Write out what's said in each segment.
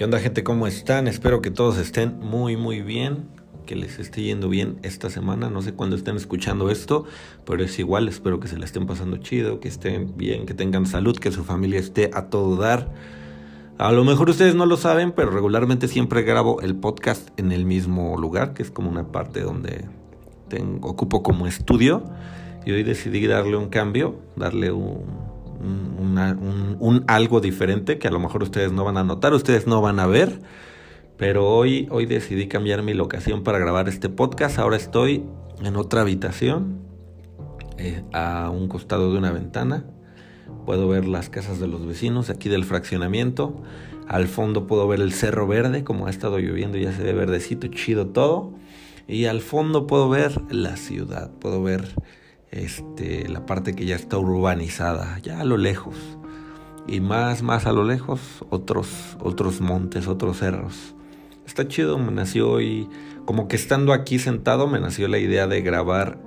¿Qué onda gente? ¿Cómo están? Espero que todos estén muy muy bien, que les esté yendo bien esta semana. No sé cuándo estén escuchando esto, pero es igual, espero que se la estén pasando chido, que estén bien, que tengan salud, que su familia esté a todo dar. A lo mejor ustedes no lo saben, pero regularmente siempre grabo el podcast en el mismo lugar, que es como una parte donde tengo, ocupo como estudio. Y hoy decidí darle un cambio, darle un, un, algo diferente que a lo mejor ustedes no van a notar, ustedes no van a ver. Pero hoy, hoy decidí cambiar mi locación para grabar este podcast. Ahora estoy en otra habitación, eh, a un costado de una ventana. Puedo ver las casas de los vecinos aquí del fraccionamiento. Al fondo puedo ver el cerro verde, como ha estado lloviendo, ya se ve verdecito, chido todo. Y al fondo puedo ver la ciudad, puedo ver este, la parte que ya está urbanizada, ya a lo lejos. Y más, más a lo lejos, otros, otros montes, otros cerros. Está chido, me nació hoy, como que estando aquí sentado, me nació la idea de grabar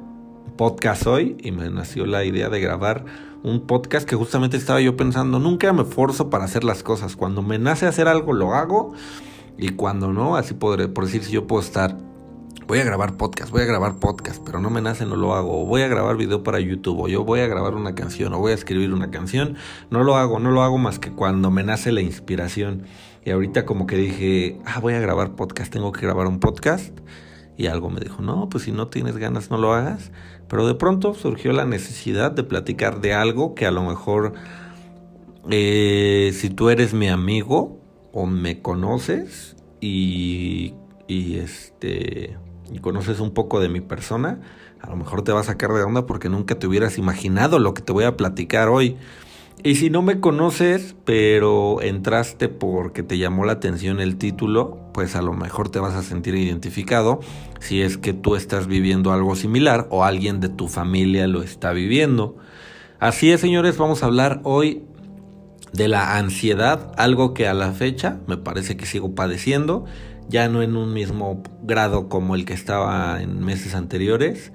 podcast hoy y me nació la idea de grabar un podcast que justamente estaba yo pensando, nunca me forzo para hacer las cosas, cuando me nace hacer algo lo hago y cuando no, así podré, por decir si yo puedo estar voy a grabar podcast, voy a grabar podcast, pero no me nace, no lo hago. O voy a grabar video para YouTube, o yo voy a grabar una canción, o voy a escribir una canción. No lo hago, no lo hago más que cuando me nace la inspiración. Y ahorita como que dije, ah, voy a grabar podcast, tengo que grabar un podcast. Y algo me dijo, no, pues si no tienes ganas, no lo hagas. Pero de pronto surgió la necesidad de platicar de algo que a lo mejor, eh, si tú eres mi amigo o me conoces y, y este y conoces un poco de mi persona, a lo mejor te va a sacar de onda porque nunca te hubieras imaginado lo que te voy a platicar hoy. Y si no me conoces, pero entraste porque te llamó la atención el título, pues a lo mejor te vas a sentir identificado si es que tú estás viviendo algo similar o alguien de tu familia lo está viviendo. Así es, señores, vamos a hablar hoy de la ansiedad, algo que a la fecha me parece que sigo padeciendo ya no en un mismo grado como el que estaba en meses anteriores,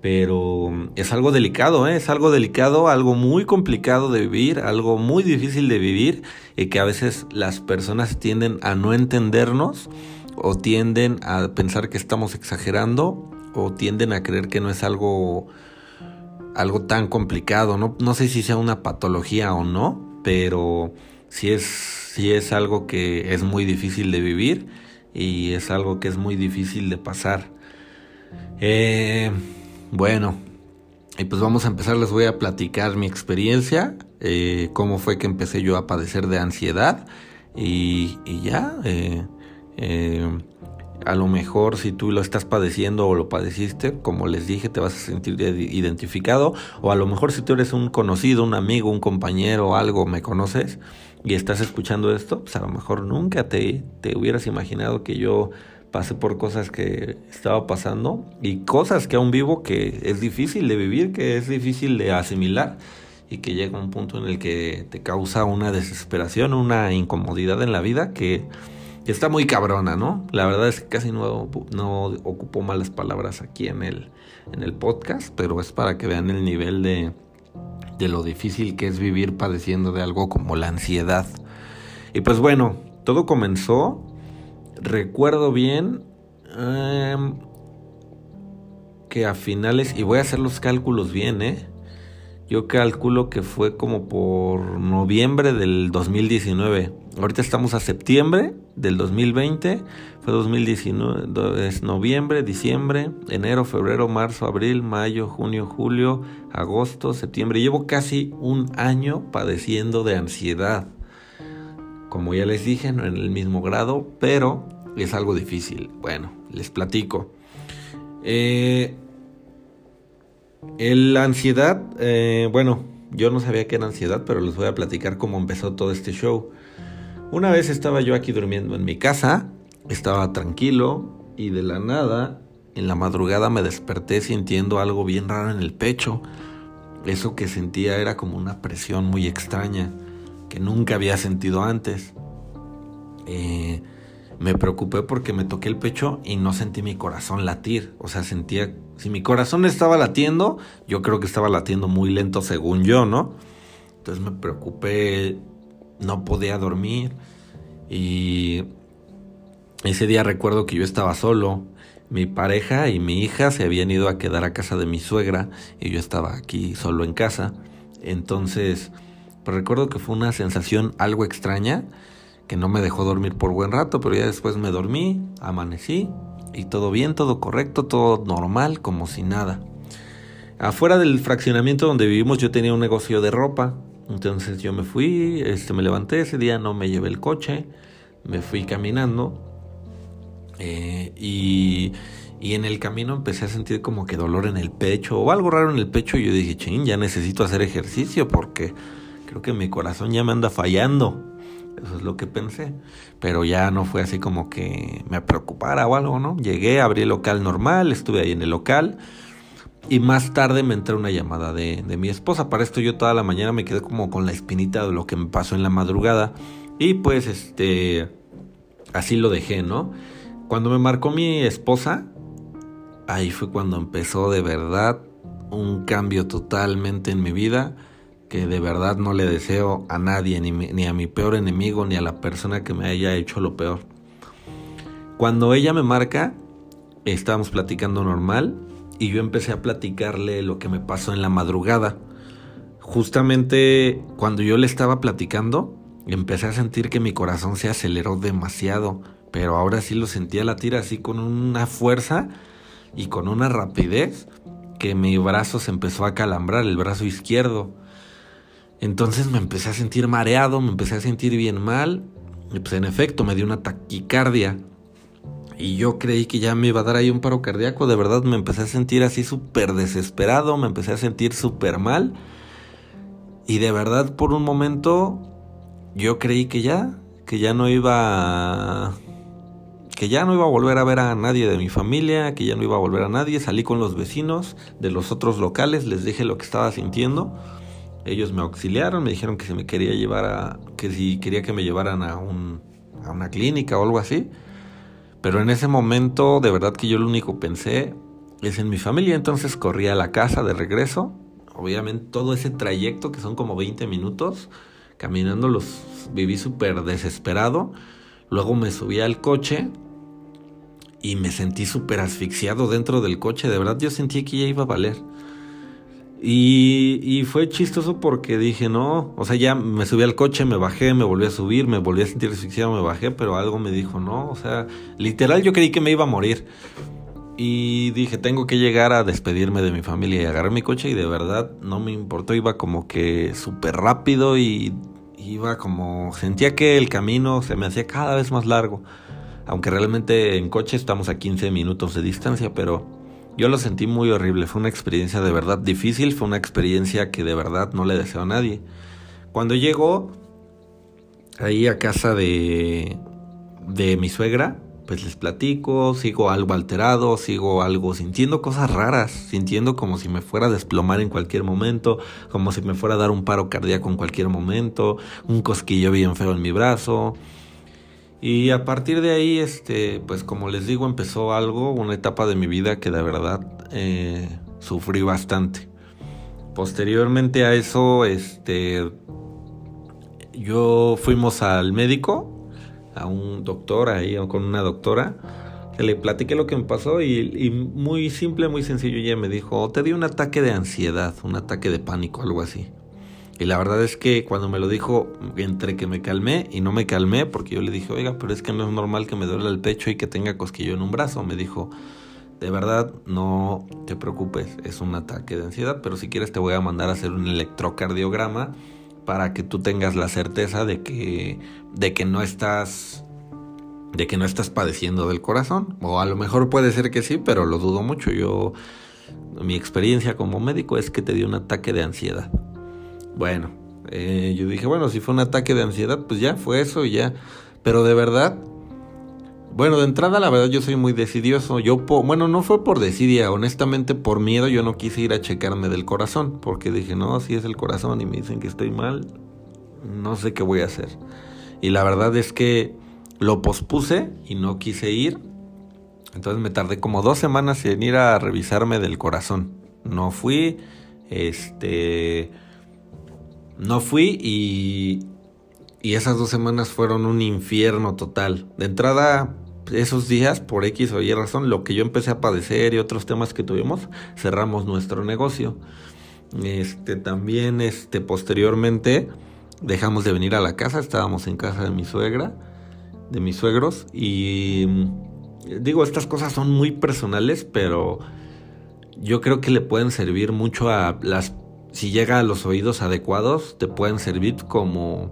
pero es algo delicado, ¿eh? es algo delicado, algo muy complicado de vivir, algo muy difícil de vivir y que a veces las personas tienden a no entendernos o tienden a pensar que estamos exagerando o tienden a creer que no es algo algo tan complicado, no, no sé si sea una patología o no, pero sí es, sí es algo que es muy difícil de vivir y es algo que es muy difícil de pasar. Eh, bueno, y pues vamos a empezar, les voy a platicar mi experiencia, eh, cómo fue que empecé yo a padecer de ansiedad y, ya, eh, a lo mejor si tú lo estás padeciendo o lo padeciste, como les dije, te vas a sentir identificado, o a lo mejor si tú eres un conocido, un amigo, un compañero, algo, me conoces, y estás escuchando esto, pues a lo mejor nunca te, te hubieras imaginado que yo pasé por cosas que estaba pasando y cosas que aún vivo que es difícil de vivir, que es difícil de asimilar y que llega un punto en el que te causa una desesperación, una incomodidad en la vida que, está muy cabrona, ¿no? La verdad es que casi no, no ocupo malas palabras aquí en el, en el podcast, pero es para que vean el nivel de, de lo difícil que es vivir padeciendo de algo como la ansiedad. Y pues bueno, todo comenzó, recuerdo bien, em, que a finales, y voy a hacer los cálculos bien, ¿eh? Yo calculo que fue como por noviembre del 2019. Ahorita estamos a septiembre del 2020. Fue 2019, es noviembre, diciembre, enero, febrero, marzo, abril, mayo, junio, julio, agosto, septiembre. Llevo casi un año padeciendo de ansiedad. Como ya les dije, no en el mismo grado, pero es algo difícil. Bueno, les platico. Eh, la ansiedad, eh, bueno, yo no sabía que era ansiedad, pero les voy a platicar cómo empezó todo este show. Una vez estaba yo aquí durmiendo en mi casa, estaba tranquilo y de la nada, en la madrugada me desperté sintiendo algo bien raro en el pecho. Eso que sentía era como una presión muy extraña que nunca había sentido antes. Eh, me preocupé porque me toqué el pecho y no sentí mi corazón latir. O sea, sentía, si mi corazón estaba latiendo, yo creo que estaba latiendo muy lento según yo, ¿no? Entonces me preocupé, no podía dormir Y ese día recuerdo que yo estaba solo, mi pareja y mi hija se habían ido a quedar a casa de mi suegra y yo estaba aquí solo en casa. Entonces, pues recuerdo que fue una sensación algo extraña que no me dejó dormir por buen rato, pero ya después me dormí, amanecí y todo bien, todo correcto, todo normal, como si nada. Afuera del fraccionamiento donde vivimos yo tenía un negocio de ropa, entonces yo me fui, este, me levanté ese día, no me llevé el coche, me fui caminando eh, y, y, en el camino empecé a sentir como que dolor en el pecho o algo raro en el pecho y yo dije, ching, ya necesito hacer ejercicio porque creo que mi corazón ya me anda fallando. Eso es lo que pensé. Pero ya no fue así como que me preocupara o algo, ¿no? Llegué, abrí el local normal, estuve ahí en el local. Y más tarde me entró una llamada de, de, mi esposa. Para esto yo toda la mañana me quedé como con la espinita de lo que me pasó en la madrugada. Y pues este, así lo dejé, ¿no? Cuando me marcó mi esposa, ahí fue cuando empezó de verdad un cambio totalmente en mi vida que de verdad no le deseo a nadie, ni, a mi peor enemigo, ni a la persona que me haya hecho lo peor. Cuando ella me marca, estábamos platicando normal y yo empecé a platicarle lo que me pasó en la madrugada. Justamente cuando yo le estaba platicando, empecé a sentir que mi corazón se aceleró demasiado, pero ahora sí lo sentía latir así con una fuerza y con una rapidez que mi brazo se empezó a calambrar, el brazo izquierdo. Entonces me empecé a sentir mareado, me empecé a sentir bien mal. Y pues en efecto me dio una taquicardia. Y yo creí que ya me iba a dar ahí un paro cardíaco. De verdad me empecé a sentir así súper desesperado, me empecé a sentir súper mal. Y de verdad por un momento yo creí que ya, que ya no iba que ya no iba a volver a ver a nadie de mi familia, que ya no iba a volver a nadie. Salí con los vecinos de los otros locales, les dije lo que estaba sintiendo ellos me auxiliaron, me dijeron que si me quería llevar a, que si quería que me llevaran a, un, a una clínica o algo así. Pero en ese momento, de verdad que yo lo único pensé es en mi familia, entonces corrí a la casa de regreso. Obviamente todo ese trayecto, que son como 20 minutos, caminando los viví súper desesperado. Luego me subí al coche y me sentí súper asfixiado dentro del coche. De verdad yo sentí que ya iba a valer. Y, y, fue chistoso porque dije, no, o sea, ya me subí al coche, me bajé, me volví a subir, me volví a sentir asfixiado, me bajé, pero algo me dijo, no, o sea, literal yo creí que me iba a morir. Y dije, tengo que llegar a despedirme de mi familia y agarré mi coche y de verdad no me importó, iba como que súper rápido y iba como, sentía que el camino se me hacía cada vez más largo. Aunque realmente en coche estamos a 15 minutos de distancia, pero yo lo sentí muy horrible, fue una experiencia de verdad difícil, fue una experiencia que de verdad no le deseo a nadie. Cuando llegó ahí a casa de, de mi suegra, pues les platico, sigo algo alterado, sigo algo sintiendo cosas raras, sintiendo como si me fuera a desplomar en cualquier momento, como si me fuera a dar un paro cardíaco en cualquier momento, un cosquillo bien feo en mi brazo. Y a partir de ahí, este, pues como les digo, empezó algo, una etapa de mi vida que de verdad eh, sufrí bastante. Posteriormente a eso, este, yo fuimos al médico, a un doctor ahí, con una doctora, que le platiqué lo que me pasó y, y muy simple, muy sencillo, ella me dijo, te di un ataque de ansiedad, un ataque de pánico, algo así. Y la verdad es que cuando me lo dijo, entre que me calmé y no me calmé, porque yo le dije, oiga, pero es que no es normal que me duele el pecho y que tenga cosquillo en un brazo. Me dijo, de verdad, no te preocupes, es un ataque de ansiedad, pero si quieres te voy a mandar a hacer un electrocardiograma para que tú tengas la certeza de que, de que no estás de que no estás padeciendo del corazón. O a lo mejor puede ser que sí, pero lo dudo mucho. Yo, mi experiencia como médico es que te dio un ataque de ansiedad. Bueno, eh, yo dije, bueno, si fue un ataque de ansiedad, pues ya fue eso y ya. Pero de verdad, bueno, de entrada la verdad yo soy muy decidioso. Yo, bueno, no fue por desidia, honestamente por miedo yo no quise ir a checarme del corazón, porque dije, no, si es el corazón y me dicen que estoy mal, no sé qué voy a hacer. Y la verdad es que lo pospuse y no quise ir. Entonces me tardé como dos semanas en ir a revisarme del corazón. No fui, este no fui y Y esas dos semanas fueron un infierno total. De entrada, esos días, por X o Y razón, lo que yo empecé a padecer y otros temas que tuvimos, cerramos nuestro negocio. Este, también, este, posteriormente, dejamos de venir a la casa, estábamos en casa de mi suegra, de mis suegros, y digo, estas cosas son muy personales, pero yo creo que le pueden servir mucho a las, si llega a los oídos adecuados, te pueden servir como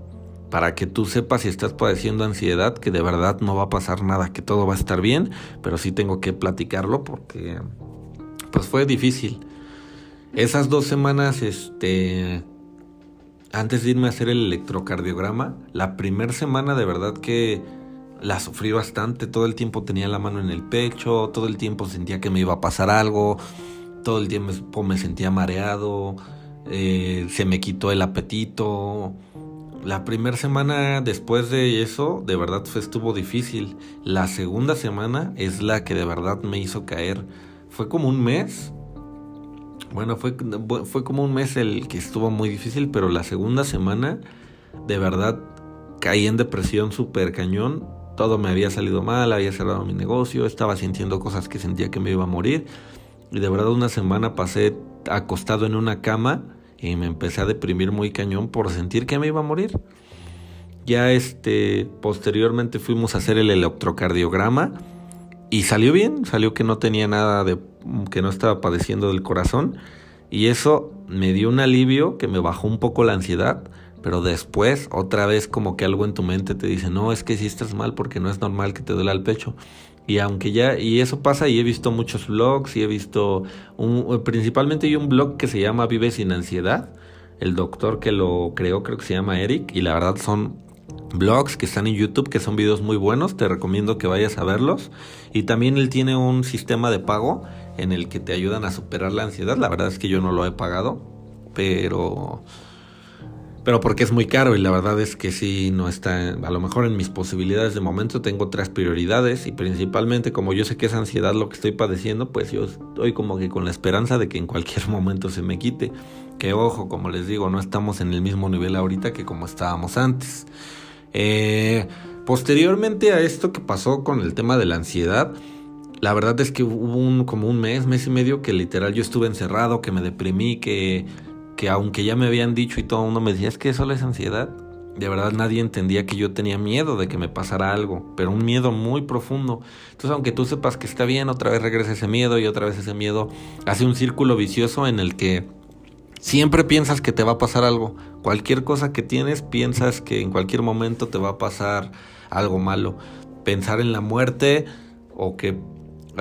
para que tú sepas si estás padeciendo ansiedad, que de verdad no va a pasar nada, que todo va a estar bien, pero sí tengo que platicarlo porque pues fue difícil. Esas dos semanas, este, antes de irme a hacer el electrocardiograma, la primera semana de verdad que la sufrí bastante, todo el tiempo tenía la mano en el pecho, todo el tiempo sentía que me iba a pasar algo, todo el tiempo me sentía mareado, eh, se me quitó el apetito, la primera semana después de eso, de verdad fue, estuvo difícil. La segunda semana es la que de verdad me hizo caer. Fue como un mes. Bueno, fue, fue como un mes el que estuvo muy difícil, pero la segunda semana, de verdad, caí en depresión súper cañón. Todo me había salido mal, había cerrado mi negocio, estaba sintiendo cosas que sentía que me iba a morir. Y de verdad una semana pasé acostado en una cama y me empecé a deprimir muy cañón por sentir que me iba a morir. Ya este posteriormente fuimos a hacer el electrocardiograma y salió bien, salió que no tenía nada de que no estaba padeciendo del corazón y eso me dio un alivio que me bajó un poco la ansiedad, pero después otra vez como que algo en tu mente te dice, "No, es que si estás mal porque no es normal que te duela el pecho." Y aunque ya, y eso pasa, y he visto muchos blogs, y he visto principalmente hay un blog que se llama Vive sin ansiedad. El doctor que lo creó creo que se llama Eric, y la verdad son blogs que están en YouTube, que son videos muy buenos, te recomiendo que vayas a verlos. Y también él tiene un sistema de pago en el que te ayudan a superar la ansiedad. La verdad es que yo no lo he pagado, pero pero porque es muy caro y la verdad es que sí no está, a lo mejor en mis posibilidades de momento tengo otras prioridades y principalmente como yo sé que es ansiedad lo que estoy padeciendo, pues yo estoy como que con la esperanza de que en cualquier momento se me quite. Que ojo, como les digo, no estamos en el mismo nivel ahorita que como estábamos antes. Eh, posteriormente a esto que pasó con el tema de la ansiedad, la verdad es que hubo un, como un mes, mes y medio que literal yo estuve encerrado, que me deprimí, que que aunque ya me habían dicho y todo el mundo me decía, es que eso es ansiedad, de verdad nadie entendía que yo tenía miedo de que me pasara algo, pero un miedo muy profundo. Entonces, aunque tú sepas que está bien, otra vez regresa ese miedo y otra vez ese miedo hace un círculo vicioso en el que siempre piensas que te va a pasar algo. Cualquier cosa que tienes, piensas que en cualquier momento te va a pasar algo malo. Pensar en la muerte o que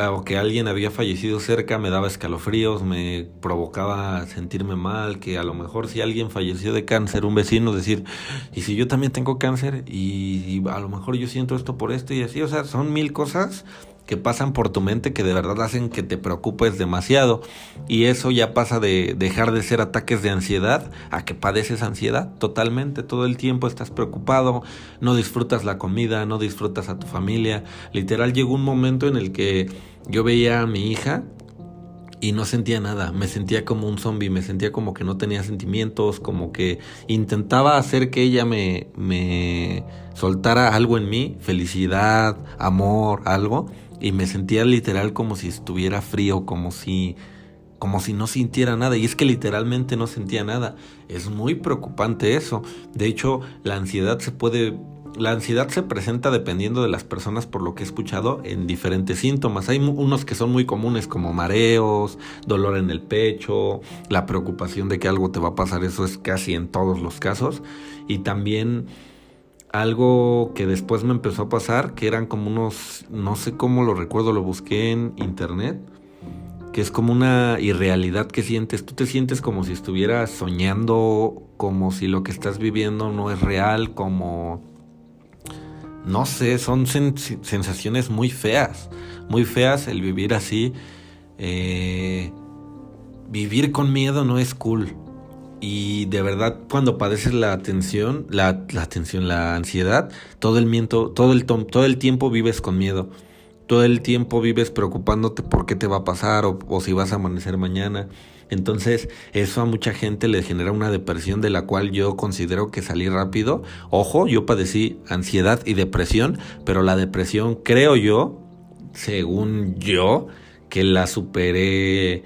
o que alguien había fallecido cerca me daba escalofríos, me provocaba sentirme mal, que a lo mejor si alguien falleció de cáncer, un vecino decir, y si yo también tengo cáncer y, a lo mejor yo siento esto por esto y así, o sea, son mil cosas que pasan por tu mente que de verdad hacen que te preocupes demasiado. Y eso ya pasa de dejar de ser ataques de ansiedad a que padeces ansiedad totalmente. Todo el tiempo estás preocupado, no disfrutas la comida, no disfrutas a tu familia. Literal llegó un momento en el que yo veía a mi hija y no sentía nada, me sentía como un zombie, me sentía como que no tenía sentimientos, como que intentaba hacer que ella me, me soltara algo en mí, felicidad, amor, algo, y me sentía literal como si estuviera frío, como si como si no sintiera nada y es que literalmente no sentía nada. Es muy preocupante eso. De hecho, la ansiedad se puede la ansiedad se presenta dependiendo de las personas por lo que he escuchado en diferentes síntomas. Hay unos que son muy comunes como mareos, dolor en el pecho, la preocupación de que algo te va a pasar, eso es casi en todos los casos y también algo que después me empezó a pasar, que eran como unos, no sé cómo lo recuerdo, lo busqué en internet, que es como una irrealidad que sientes. Tú te sientes como si estuvieras soñando, como si lo que estás viviendo no es real, como... No sé, son sensaciones muy feas, muy feas el vivir así. Eh, vivir con miedo no es cool. Y de verdad, cuando padeces la tensión, la, tensión, la ansiedad, todo el, miento, todo, el, todo el tiempo vives con miedo. Todo el tiempo vives preocupándote por qué te va a pasar o, o si vas a amanecer mañana. Entonces, eso a mucha gente le genera una depresión de la cual yo considero que salí rápido. Ojo, yo padecí ansiedad y depresión, pero la depresión creo yo, según yo, que la superé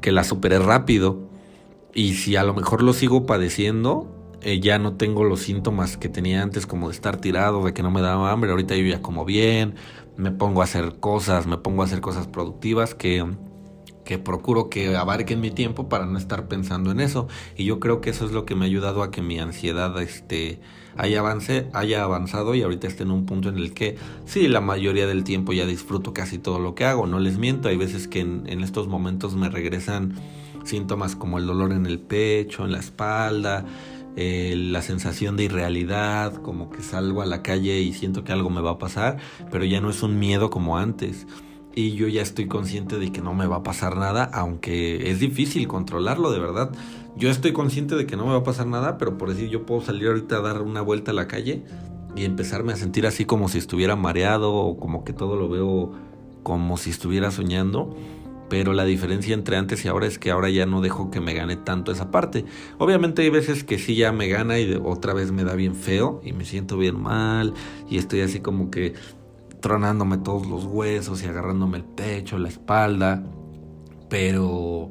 que la superé rápido. Y si a lo mejor lo sigo padeciendo, eh, ya no tengo los síntomas que tenía antes, como de estar tirado, de que no me daba hambre. Ahorita yo ya como bien, me pongo a hacer cosas, me pongo a hacer cosas productivas que que procuro que abarquen mi tiempo para no estar pensando en eso y yo creo que eso es lo que me ha ayudado a que mi ansiedad este haya avance, haya avanzado y ahorita esté en un punto en el que sí la mayoría del tiempo ya disfruto casi todo lo que hago no les miento hay veces que en, estos momentos me regresan síntomas como el dolor en el pecho en la espalda eh, la sensación de irrealidad, como que salgo a la calle y siento que algo me va a pasar, pero ya no es un miedo como antes y yo ya estoy consciente de que no me va a pasar nada, aunque es difícil controlarlo, de verdad. Yo estoy consciente de que no me va a pasar nada, pero por decir, yo puedo salir ahorita a dar una vuelta a la calle y empezarme a sentir así como si estuviera mareado o como que todo lo veo como si estuviera soñando. Pero la diferencia entre antes y ahora es que ahora ya no dejo que me gane tanto esa parte. Obviamente hay veces que sí ya me gana y otra vez me da bien feo y me siento bien mal y estoy así como que tronándome todos los huesos y agarrándome el pecho, la espalda. Pero,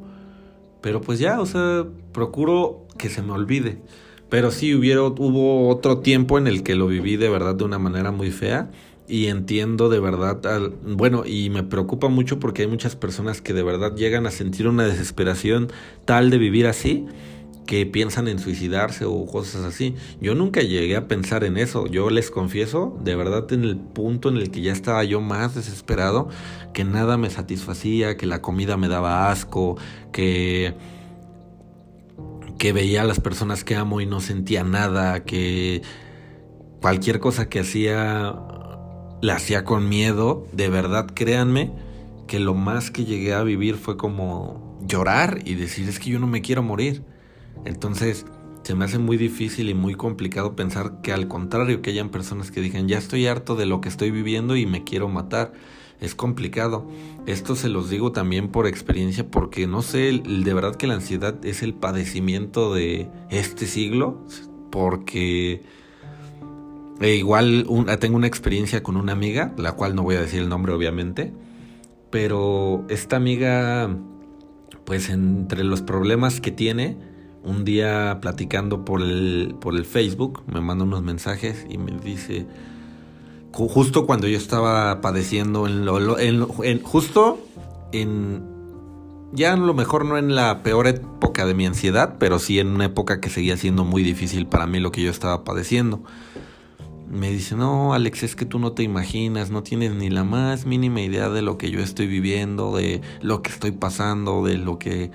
pero pues ya, o sea, procuro que se me olvide. Pero sí hubiera, hubo otro tiempo en el que lo viví de verdad de una manera muy fea. Y entiendo de verdad, bueno, y me preocupa mucho porque hay muchas personas que de verdad llegan a sentir una desesperación tal de vivir así que piensan en suicidarse o cosas así. Yo nunca llegué a pensar en eso. Yo les confieso, de verdad, en el punto en el que ya estaba yo más desesperado, que nada me satisfacía, que la comida me daba asco, que que veía a las personas que amo y no sentía nada, que cualquier cosa que hacía la hacía con miedo, de verdad créanme que lo más que llegué a vivir fue como llorar y decir es que yo no me quiero morir. Entonces, se me hace muy difícil y muy complicado pensar que al contrario, que hayan personas que digan, ya estoy harto de lo que estoy viviendo y me quiero matar. Es complicado. Esto se los digo también por experiencia porque no sé, de verdad que la ansiedad es el padecimiento de este siglo, porque e igual tengo una experiencia con una amiga, la cual no voy a decir el nombre obviamente, pero esta amiga, pues entre los problemas que tiene, un día platicando por el, por el Facebook, me manda unos mensajes y me dice, justo cuando yo estaba padeciendo, en lo, justo en, ya a lo mejor no en la peor época de mi ansiedad, pero sí en una época que seguía siendo muy difícil para mí lo que yo estaba padeciendo. Me dice, no, Alex, es que tú no te imaginas, no tienes ni la más mínima idea de lo que yo estoy viviendo, de lo que estoy pasando, de lo que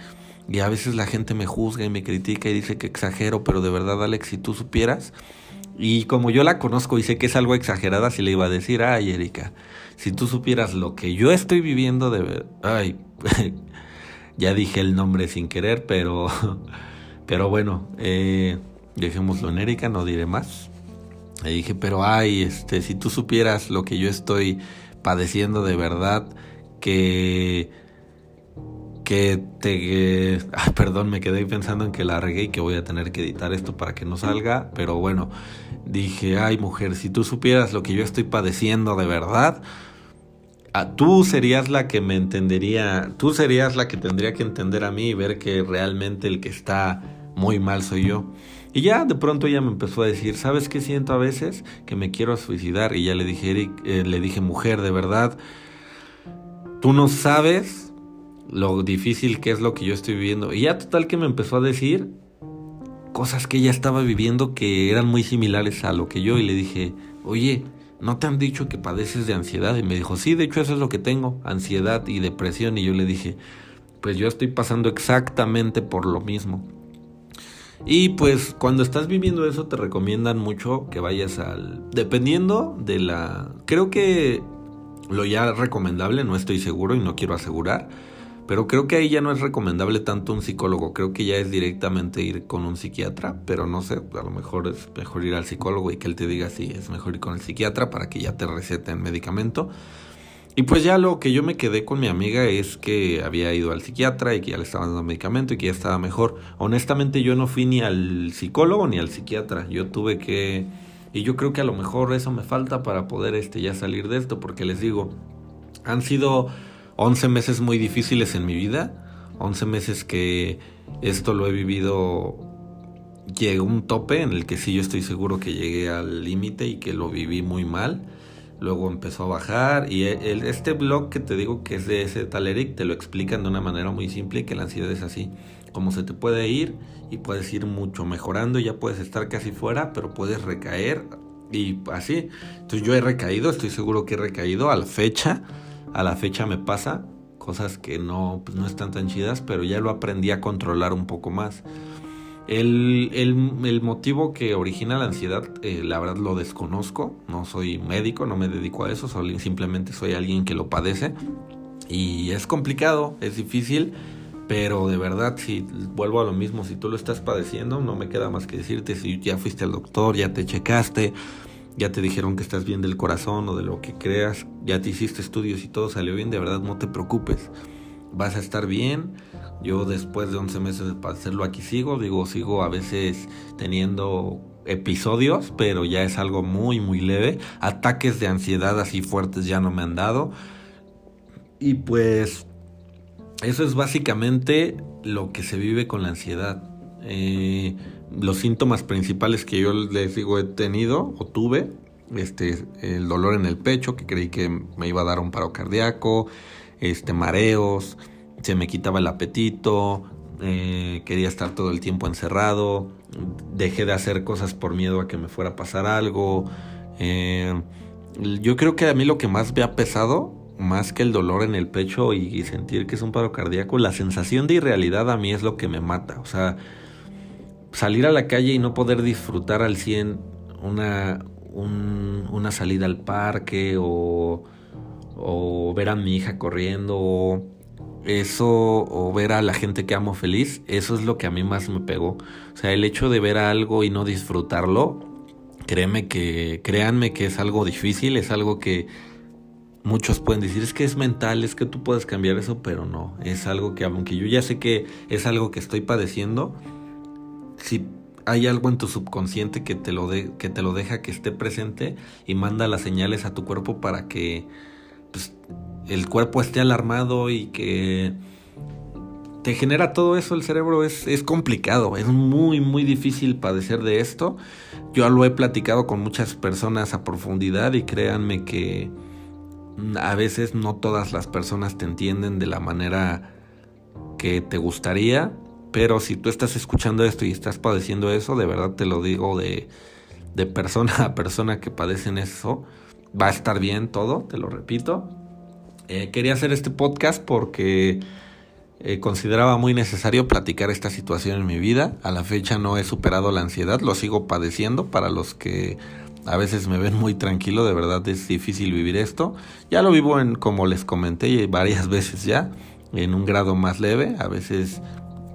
y a veces la gente me juzga y me critica y dice que exagero, pero de verdad, Alex, si tú supieras, y como yo la conozco y sé que es algo exagerada, si le iba a decir, ay, Erika, si tú supieras lo que yo estoy viviendo de... Ay, ya dije el nombre sin querer, pero... Pero bueno, eh, dejémoslo en Erika, no diré más. Le dije, pero ay, este, si tú supieras lo que yo estoy padeciendo de verdad, que que te... perdón, me quedé pensando en que la regué y que voy a tener que editar esto para que no salga, pero bueno, dije, ay mujer, si tú supieras lo que yo estoy padeciendo de verdad, ah, tú serías la que me entendería, tú serías la que tendría que entender a mí y ver que realmente el que está muy mal soy yo. Y ya de pronto ella me empezó a decir, ¿sabes qué siento a veces? Que me quiero suicidar. Y ya le dije, eh, le dije, mujer, de verdad, tú no sabes lo difícil que es lo que yo estoy viviendo. Y ya total que me empezó a decir cosas que ella estaba viviendo que eran muy similares a lo que yo y le dije, oye, ¿no te han dicho que padeces de ansiedad? Y me dijo, sí, de hecho eso es lo que tengo, ansiedad y depresión. Y yo le dije, pues yo estoy pasando exactamente por lo mismo. Y pues cuando estás viviendo eso te recomiendan mucho que vayas al... Dependiendo de la... Creo que lo ya recomendable, no estoy seguro y no quiero asegurar pero creo que ahí ya no es recomendable tanto un psicólogo, creo que ya es directamente ir con un psiquiatra, pero no sé, a lo mejor es mejor ir al psicólogo y que él te diga si es mejor ir con el psiquiatra para que ya te receten medicamento. Y pues ya lo que yo me quedé con mi amiga es que había ido al psiquiatra y que ya le estaban dando medicamento y que ya estaba mejor. Honestamente yo no fui ni al psicólogo ni al psiquiatra. Yo tuve que... Y yo creo que a lo mejor eso me falta para poder este, ya salir de esto, porque les digo, han sido 11 meses muy difíciles en mi vida, 11 meses que esto lo he vivido, llegó un tope en el que sí yo estoy seguro que llegué al límite y que lo viví muy mal luego empezó a bajar y el, este blog que te digo que es de ese tal Eric te lo explican de una manera muy simple que la ansiedad es así, como se te puede ir y puedes ir mucho mejorando, ya puedes estar casi fuera, pero puedes recaer y así. Entonces yo he recaído, estoy seguro que he recaído a la fecha, a la fecha me pasa cosas que no, pues no están tan chidas, pero ya lo aprendí a controlar un poco más. El, el, motivo que origina la ansiedad, eh, la verdad lo desconozco. No soy médico, no me dedico a eso, simplemente soy alguien que lo padece. Y es complicado, es difícil, pero de verdad, si vuelvo a lo mismo, si tú lo estás padeciendo, no me queda más que decirte si ya fuiste al doctor, ya te checaste, ya te dijeron que estás bien del corazón o de lo que creas, ya te hiciste estudios y todo salió bien, de verdad no te preocupes. Vas a estar bien yo después de 11 meses de padecerlo aquí sigo, digo, sigo a veces teniendo episodios, pero ya es algo muy, muy leve. Ataques de ansiedad así fuertes ya no me han dado. Y pues eso es básicamente lo que se vive con la ansiedad. Eh, los síntomas principales que yo les digo he tenido o tuve, este, el dolor en el pecho, que creí que me iba a dar un paro cardíaco, este, mareos, se me quitaba el apetito, eh, quería estar todo el tiempo encerrado, dejé de hacer cosas por miedo a que me fuera a pasar algo. Eh, yo creo que a mí lo que más me ha pesado, más que el dolor en el pecho y, sentir que es un paro cardíaco, la sensación de irrealidad a mí es lo que me mata. O sea, salir a la calle y no poder disfrutar al 100 una, una salida al parque o, o ver a mi hija corriendo eso o ver a la gente que amo feliz, eso es lo que a mí más me pegó. O sea, el hecho de ver algo y no disfrutarlo, créeme que, créanme que es algo difícil, es algo que muchos pueden decir, es que es mental, es que tú puedes cambiar eso, pero no, es algo que aunque yo ya sé que es algo que estoy padeciendo, si hay algo en tu subconsciente que te lo de, que te lo deja que esté presente y manda las señales a tu cuerpo para que pues, el cuerpo esté alarmado y que te genera todo eso el cerebro es, es, complicado, es muy muy difícil padecer de esto. Yo lo he platicado con muchas personas a profundidad y créanme que a veces no todas las personas te entienden de la manera que te gustaría, pero si tú estás escuchando esto y estás padeciendo eso, de verdad te lo digo de, de persona a persona que padecen eso, va a estar bien todo, te lo repito eh, quería hacer este podcast porque eh, consideraba muy necesario platicar esta situación en mi vida. A la fecha no he superado la ansiedad, lo sigo padeciendo. Para los que a veces me ven muy tranquilo, de verdad es difícil vivir esto. Ya lo vivo en, como les comenté varias veces ya, en un grado más leve. A veces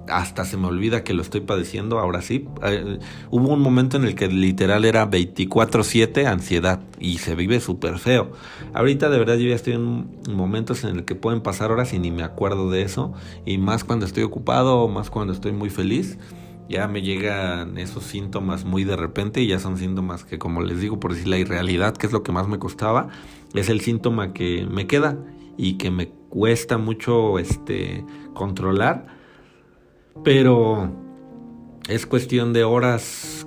hasta se me olvida que lo estoy padeciendo, ahora sí. Eh, hubo un momento en el que literal era 24/7 ansiedad y se vive súper feo. Ahorita de verdad yo ya estoy en momentos en el que pueden pasar horas y ni me acuerdo de eso. Y más cuando estoy ocupado más cuando estoy muy feliz. Ya me llegan esos síntomas muy de repente y ya son síntomas que como les digo por decir la irrealidad, que es lo que más me costaba, es el síntoma que me queda y que me cuesta mucho este controlar pero es cuestión de horas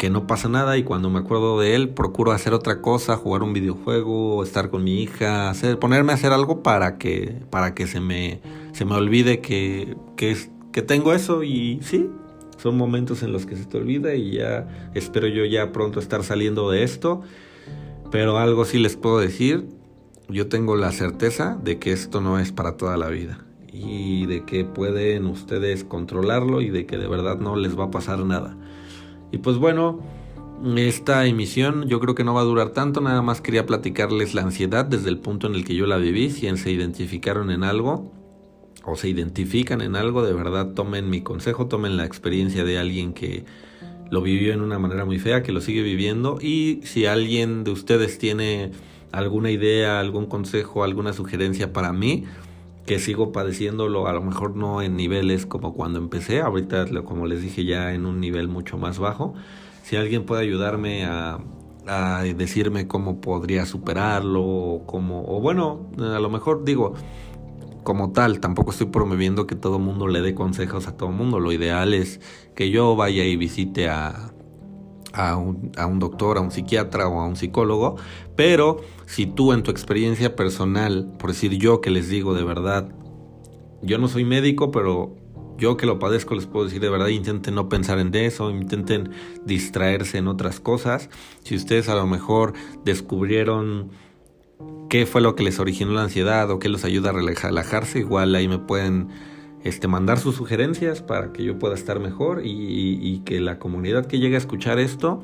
que no pasa nada y cuando me acuerdo de él procuro hacer otra cosa, jugar un videojuego, estar con mi hija, hacer, ponerme a hacer algo para que, para que se me, se me olvide que, que, que tengo eso y sí, son momentos en los que se te olvida y ya espero yo ya pronto estar saliendo de esto. Pero algo sí les puedo decir, yo tengo la certeza de que esto no es para toda la vida y de que pueden ustedes controlarlo y de que de verdad no les va a pasar nada. Y pues bueno, esta emisión yo creo que no va a durar tanto, nada más quería platicarles la ansiedad desde el punto en el que yo la viví, si se identificaron en algo o se identifican en algo, de verdad tomen mi consejo, tomen la experiencia de alguien que lo vivió en una manera muy fea, que lo sigue viviendo y si alguien de ustedes tiene alguna idea, algún consejo, alguna sugerencia para mí, que sigo padeciéndolo, a lo mejor no en niveles como cuando empecé, ahorita como les dije ya en un nivel mucho más bajo. Si alguien puede ayudarme a, a decirme cómo podría superarlo, o o bueno, a lo mejor digo, como tal, tampoco estoy promoviendo que todo mundo le dé consejos a todo mundo. Lo ideal es que yo vaya y visite a, a un, a un, doctor, a un psiquiatra o a un psicólogo, pero si tú en tu experiencia personal, por decir yo que les digo de verdad, yo no soy médico, pero yo que lo padezco les puedo decir de verdad, intenten no pensar en eso, intenten distraerse en otras cosas. Si ustedes a lo mejor descubrieron qué fue lo que les originó la ansiedad o qué los ayuda a relajarse, igual ahí me pueden este, mandar sus sugerencias para que yo pueda estar mejor y, que la comunidad que llegue a escuchar esto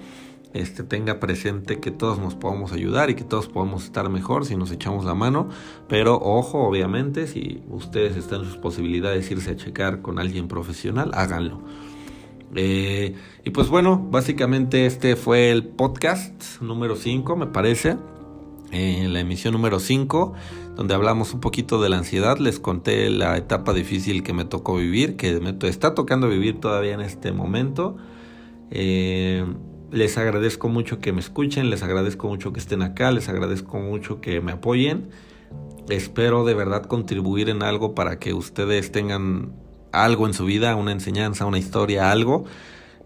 este, tenga presente que todos nos podemos ayudar y que todos podemos estar mejor si nos echamos la mano. Pero ojo, obviamente, si ustedes están en sus posibilidades de irse a checar con alguien profesional, háganlo. Eh, y pues bueno, básicamente este fue el podcast número 5, me parece. En la emisión número 5 donde hablamos un poquito de la ansiedad, les conté la etapa difícil que me tocó vivir, que me está tocando vivir todavía en este momento. Eh, les agradezco mucho que me escuchen, les agradezco mucho que estén acá, les agradezco mucho que me apoyen. Espero de verdad contribuir en algo para que ustedes tengan algo en su vida, una enseñanza, una historia, algo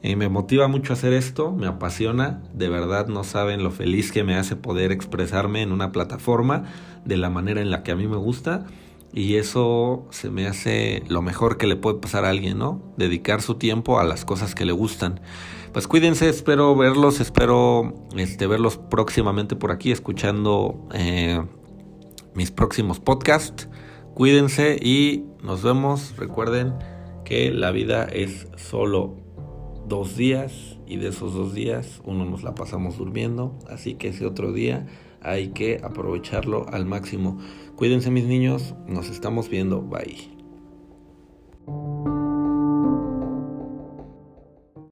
y me motiva mucho hacer esto, me apasiona, de verdad no saben lo feliz que me hace poder expresarme en una plataforma de la manera en la que a mí me gusta y eso se me hace lo mejor que le puede pasar a alguien, ¿no? Dedicar su tiempo a las cosas que le gustan. Pues cuídense, espero verlos, espero este, verlos próximamente por aquí escuchando eh, mis próximos podcasts. Cuídense y nos vemos. Recuerden que la vida es solo dos días y de esos dos días uno nos la pasamos durmiendo, así que ese otro día hay que aprovecharlo al máximo. Cuídense mis niños, nos estamos viendo, bye.